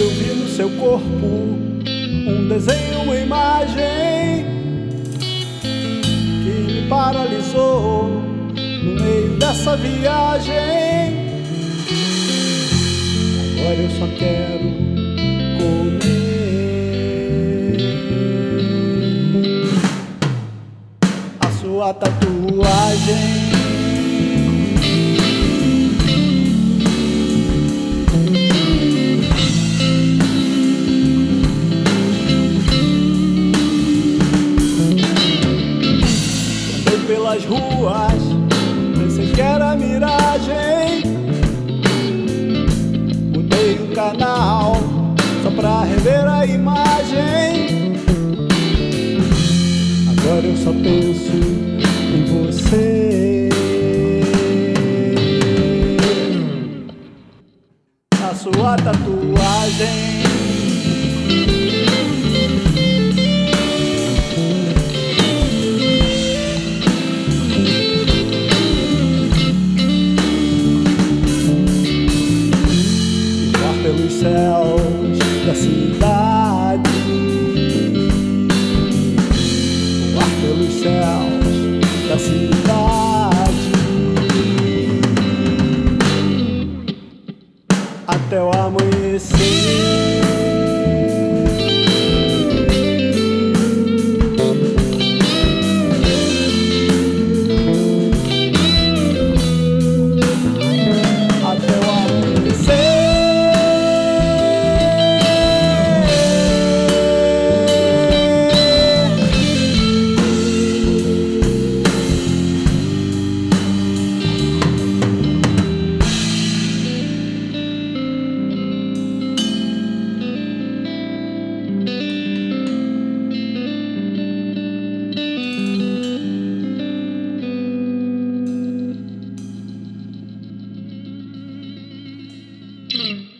Eu vi no seu corpo um desenho, uma imagem que me paralisou no meio dessa viagem. Agora eu só quero comer. A sua tatuagem. Pelas ruas, pensei que era miragem. Mudei o canal só pra rever a imagem. Agora eu só penso em você. A sua tatuagem. Céus da cidade, voar pelos céus da cidade, até o amanhecer. Mm-hmm.